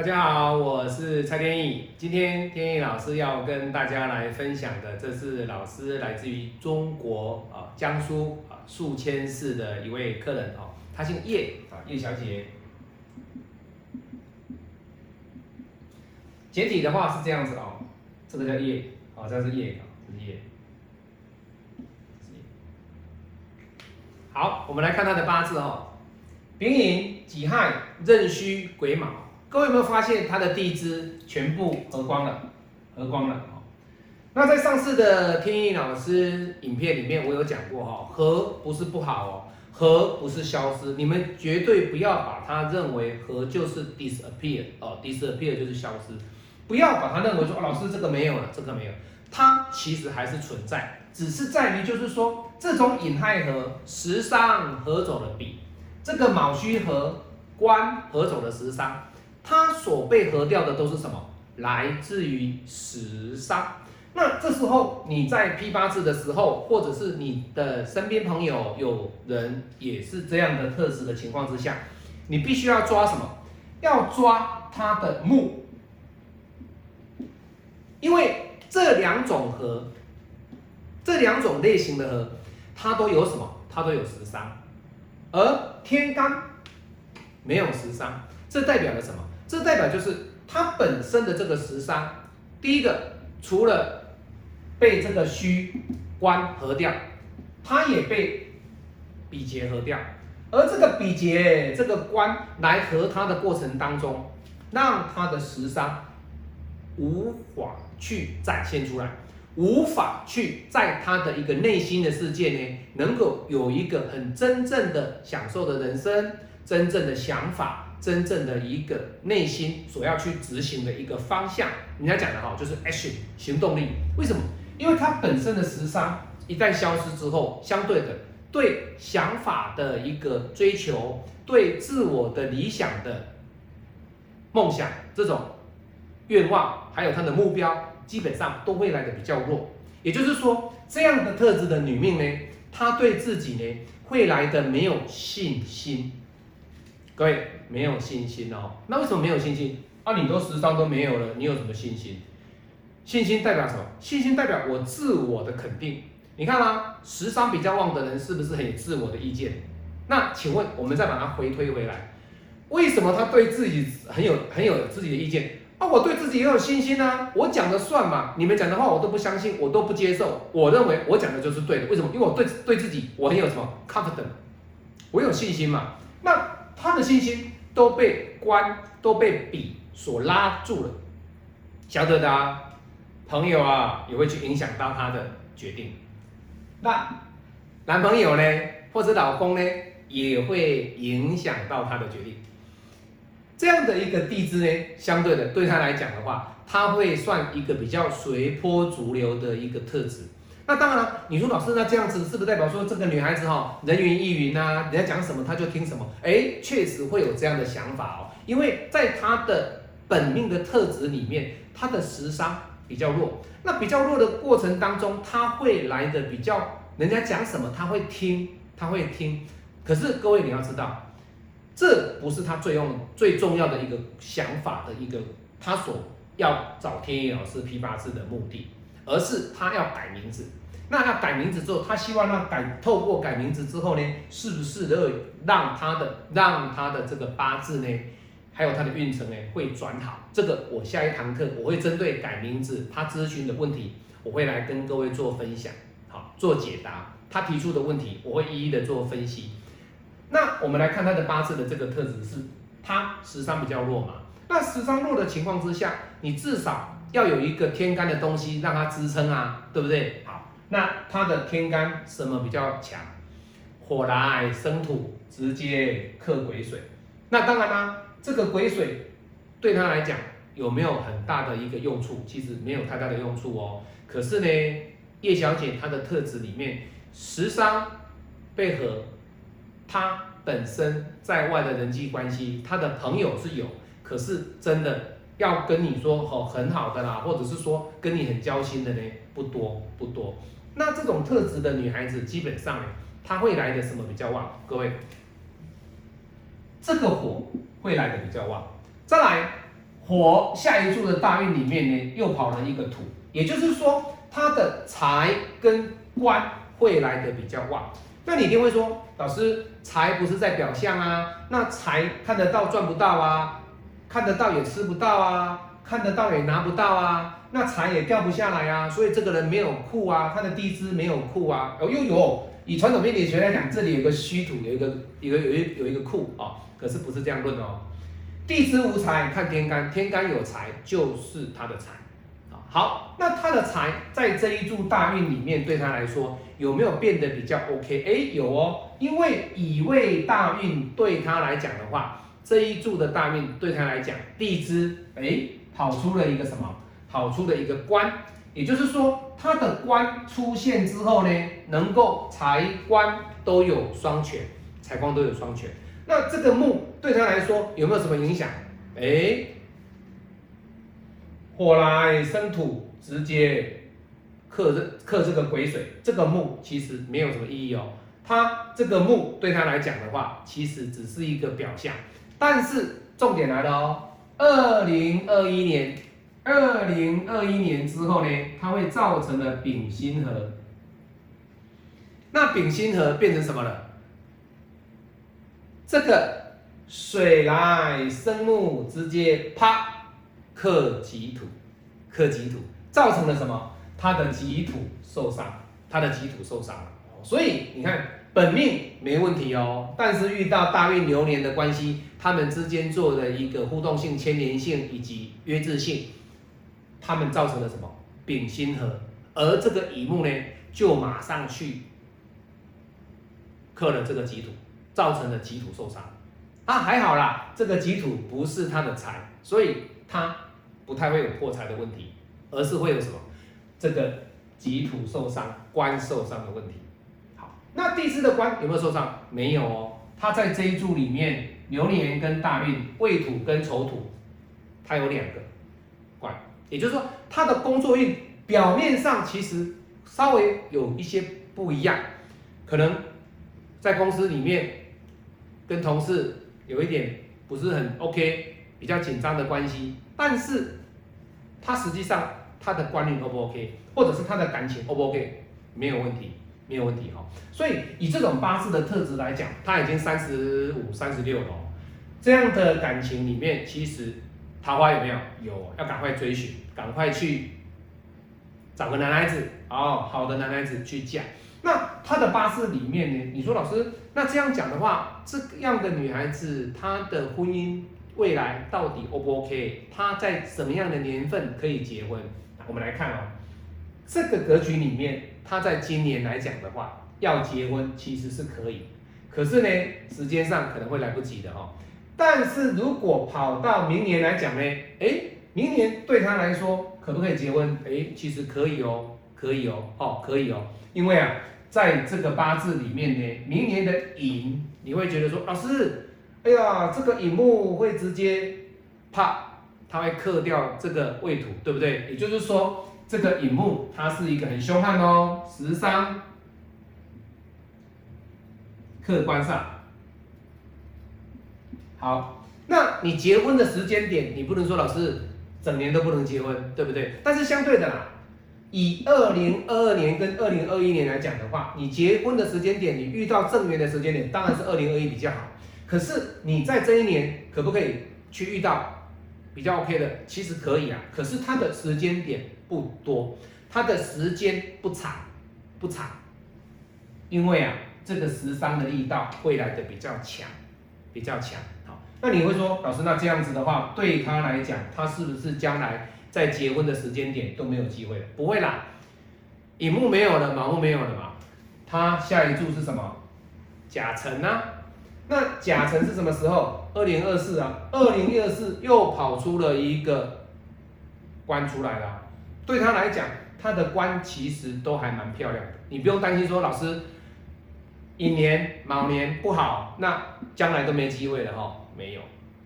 大家好，我是蔡天意。今天天意老师要跟大家来分享的，这是老师来自于中国啊江苏啊宿迁市的一位客人哦，他姓叶啊叶小姐。简体的话是这样子哦，这个叫叶，哦，这是叶，这是叶。好，我们来看他的八字哦，丙寅、己亥、壬戌、癸卯。各位有没有发现他的地支全部合光了？合光了哦。那在上次的天意老师影片里面，我有讲过哈，合不是不好哦，合不是消失，你们绝对不要把它认为合就是 disappear 哦，disappear 就是消失，不要把它认为说老师这个没有了，这个没有，它其实还是存在，只是在于就是说这种引亥合食伤合走的比，这个卯戌合官合走了食伤。它所被合掉的都是什么？来自于食伤。那这时候你在批八字的时候，或者是你的身边朋友有人也是这样的特质的情况之下，你必须要抓什么？要抓它的木，因为这两种合，这两种类型的合，它都有什么？它都有食伤，而天干没有食伤，这代表了什么？这代表就是它本身的这个食伤，第一个除了被这个虚官合掉，它也被比劫合掉，而这个比劫这个官来合它的过程当中，让它的食伤无法去展现出来，无法去在他的一个内心的世界呢，能够有一个很真正的享受的人生，真正的想法。真正的一个内心所要去执行的一个方向，人家讲的哈，就是 action 行动力。为什么？因为它本身的时伤一旦消失之后，相对的对想法的一个追求，对自我的理想的梦想这种愿望，还有他的目标，基本上都会来的比较弱。也就是说，这样的特质的女命呢，她对自己呢会来的没有信心。各位没有信心哦，那为什么没有信心？啊，你都十伤都没有了，你有什么信心？信心代表什么？信心代表我自我的肯定。你看啊，十伤比较旺的人是不是很有自我的意见？那请问我们再把它回推回来，为什么他对自己很有很有自己的意见？啊，我对自己也有信心啊，我讲的算嘛，你们讲的话我都不相信，我都不接受，我认为我讲的就是对的。为什么？因为我对对自己我很有什么 confident，我有信心嘛。那他的信心都被关都被笔所拉住了，晓得的啊，朋友啊也会去影响到他的决定。那男朋友呢，或者老公呢，也会影响到他的决定。这样的一个地支呢，相对的对他来讲的话，他会算一个比较随波逐流的一个特质。那当然，你说老师，那这样子是不是代表说这个女孩子哈人云亦云呐？人家讲什么她就听什么？哎，确实会有这样的想法哦。因为在她的本命的特质里面，她的食伤比较弱。那比较弱的过程当中，她会来的比较，人家讲什么她会听，她会听。可是各位你要知道，这不是她最用最重要的一个想法的一个，她所要找天野老师批八字的目的，而是她要改名字。那他改名字之后，他希望让改透过改名字之后呢，是不是能让他的让他的这个八字呢，还有他的运程呢会转好？这个我下一堂课我会针对改名字他咨询的问题，我会来跟各位做分享，好做解答。他提出的问题，我会一一的做分析。那我们来看他的八字的这个特质是，他时伤比较弱嘛？那时伤弱的情况之下，你至少要有一个天干的东西让它支撑啊，对不对？那他的天干什么比较强？火来生土，直接克癸水。那当然啦，这个癸水对他来讲有没有很大的一个用处？其实没有太大的用处哦。可是呢，叶小姐她的特质里面，食伤被合，她本身在外的人际关系，她的朋友是有，可是真的要跟你说哦很好的啦，或者是说跟你很交心的呢，不多不多。那这种特质的女孩子，基本上，她会来的什么比较旺？各位，这个火会来的比较旺。再来，火下一柱的大运里面呢，又跑了一个土，也就是说，她的财跟官会来的比较旺。那你一定会说，老师，财不是在表象啊？那财看得到赚不到啊？看得到也吃不到啊？看得到也拿不到啊？那财也掉不下来啊？所以这个人没有库啊，他的地支没有库啊。哦，又有以传统命理学来讲，这里有个虚土，有一个一个有一有一个库啊，可是不是这样论哦。地支无财看天干，天干有财就是他的财啊。好，那他的财在这一柱大运里面，对他来说有没有变得比较 OK？哎，有哦，因为乙未大运对他来讲的话，这一柱的大运对他来讲，地支哎跑出了一个什么？跑出了一个官，也就是说他的官出现之后呢，能够财官都有双全，财官都有双全。那这个木对他来说有没有什么影响？哎？火来生土，直接克这克这个癸水，这个木其实没有什么意义哦。他这个木对他来讲的话，其实只是一个表象。但是重点来了哦，二零二一年，二零二一年之后呢，它会造成了丙辛合。那丙辛合变成什么了？这个水来生木，直接啪。克己土，克己土造成了什么？他的己土受伤，他的己土受伤了。所以你看，本命没问题哦，但是遇到大运流年的关系，他们之间做的一个互动性、牵连性以及约制性，他们造成了什么？丙辛合，而这个乙木呢，就马上去克了这个己土，造成了己土受伤。啊，还好啦，这个己土不是他的财，所以他。不太会有破财的问题，而是会有什么？这个己土受伤、官受伤的问题。那地支的官有没有受伤？没有哦，他在这一柱里面，流年跟大运未土跟丑土，他有两个官，也就是说，他的工作运表面上其实稍微有一些不一样，可能在公司里面跟同事有一点不是很 OK，比较紧张的关系，但是。他实际上他的观念 O 不 OK，或者是他的感情 O 不 OK，没有问题，没有问题哈。所以以这种八字的特质来讲，他已经三十五、三十六了，这样的感情里面，其实桃花有没有？有，要赶快追寻，赶快去找个男孩子哦，好的男孩子去嫁。那他的八字里面呢？你说老师，那这样讲的话，这样的女孩子她的婚姻？未来到底 O 不 OK？她在什么样的年份可以结婚？我们来看哦，这个格局里面，他在今年来讲的话，要结婚其实是可以，可是呢，时间上可能会来不及的哦。但是如果跑到明年来讲呢，哎，明年对他来说可不可以结婚？哎，其实可以哦，可以哦，哦，可以哦，因为啊，在这个八字里面呢，明年的寅，你会觉得说，老师。哎呀，这个乙木会直接啪，它会克掉这个未土，对不对？也就是说，这个乙木它是一个很凶悍哦，十伤。客观上，好，那你结婚的时间点，你不能说老师整年都不能结婚，对不对？但是相对的啦，以二零二二年跟二零二一年来讲的话，你结婚的时间点，你遇到正缘的时间点，当然是二零二一比较好。可是你在这一年可不可以去遇到比较 OK 的？其实可以啊，可是它的时间点不多，它的时间不长，不长，因为啊，这个十三的力道会来的比较强，比较强。好，那你会说，老师，那这样子的话，对他来讲，他是不是将来在结婚的时间点都没有机会了？不会啦，乙木没有了，卯木没有了嘛，他下一柱是什么？甲辰呢？那甲辰是什么时候？二零二四啊，二零二四又跑出了一个官出来了。对他来讲，他的官其实都还蛮漂亮的。你不用担心说老师乙年卯年不好，那将来都没机会了哈。没有，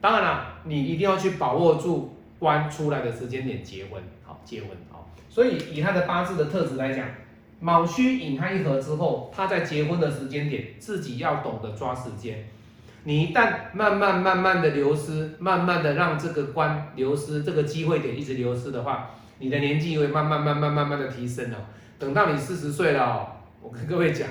当然了，你一定要去把握住官出来的时间点结婚，好结婚好。所以以他的八字的特质来讲。卯戌引他一合之后，他在结婚的时间点，自己要懂得抓时间。你一旦慢慢慢慢的流失，慢慢的让这个关流失，这个机会点一直流失的话，你的年纪会慢慢慢慢慢慢的提升哦。等到你四十岁了哦，我跟各位讲，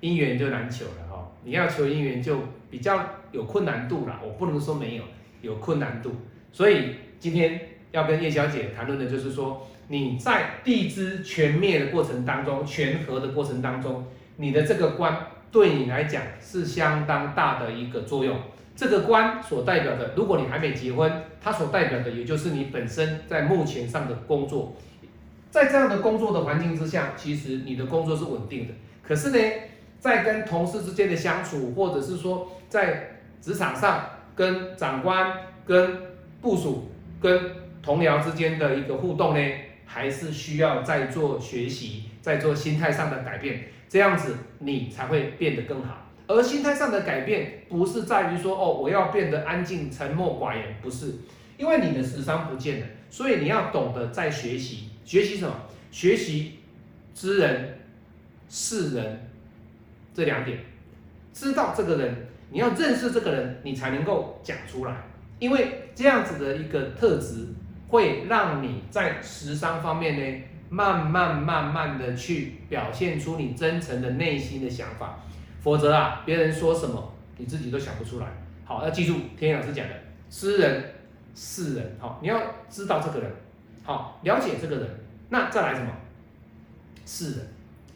姻缘就难求了哈。你要求姻缘就比较有困难度了，我不能说没有，有困难度。所以今天要跟叶小姐谈论的就是说，你在地支全灭的过程当中，全合的过程当中，你的这个关对你来讲是相当大的一个作用。这个官所代表的，如果你还没结婚，它所代表的也就是你本身在目前上的工作。在这样的工作的环境之下，其实你的工作是稳定的。可是呢，在跟同事之间的相处，或者是说在职场上跟长官、跟部属、跟同僚之间的一个互动呢，还是需要再做学习，在做心态上的改变，这样子你才会变得更好。而心态上的改变，不是在于说哦，我要变得安静、沉默、寡言，不是，因为你的时商不见了，所以你要懂得在学习，学习什么？学习知人、识人这两点，知道这个人，你要认识这个人，你才能够讲出来。因为这样子的一个特质，会让你在时商方面呢，慢慢慢慢的去表现出你真诚的内心的想法。否则啊，别人说什么，你自己都想不出来。好，要记住天老师讲的，知人是人。好，你要知道这个人，好，了解这个人，那再来什么？是人。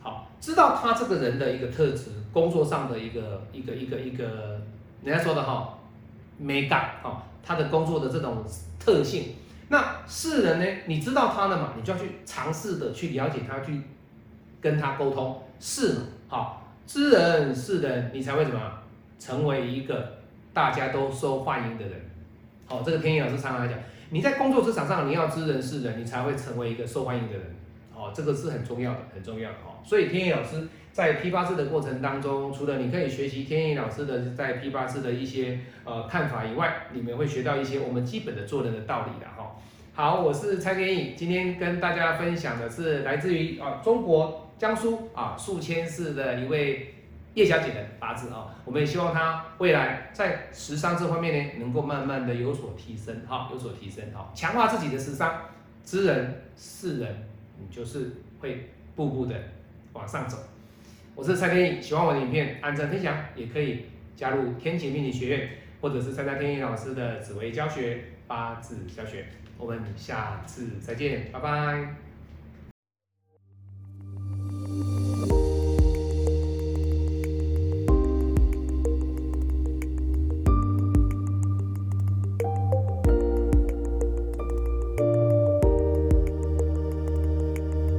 好，知道他这个人的一个特质，工作上的一个一个一个一个，人家说的哈，美感哈。他的工作的这种特性，那世人呢？你知道他了嘛？你就要去尝试的去了解他，去跟他沟通，是嘛好知人是人，你才会怎么成为一个大家都受欢迎的人。好，这个天意老师常常讲，你在工作职场上，你要知人是人，你才会成为一个受欢迎的人。哦，这个是很重要的，很重要的哦。所以天意老师。在批发式的过程当中，除了你可以学习天意老师的在批发式的一些呃看法以外，你们会学到一些我们基本的做人的道理的哈。好，我是蔡天意，今天跟大家分享的是来自于啊中国江苏啊宿迁市的一位叶小姐的八字啊，我们也希望她未来在时尚这方面呢，能够慢慢的有所提升哈，有所提升哈，强化自己的时尚，知人是人，你就是会步步的往上走。我是蔡天翼，喜欢我的影片按赞分享，也可以加入天晴命理学院，或者是参加天翼老师的紫薇教学、八字教学。我们下次再见，拜拜。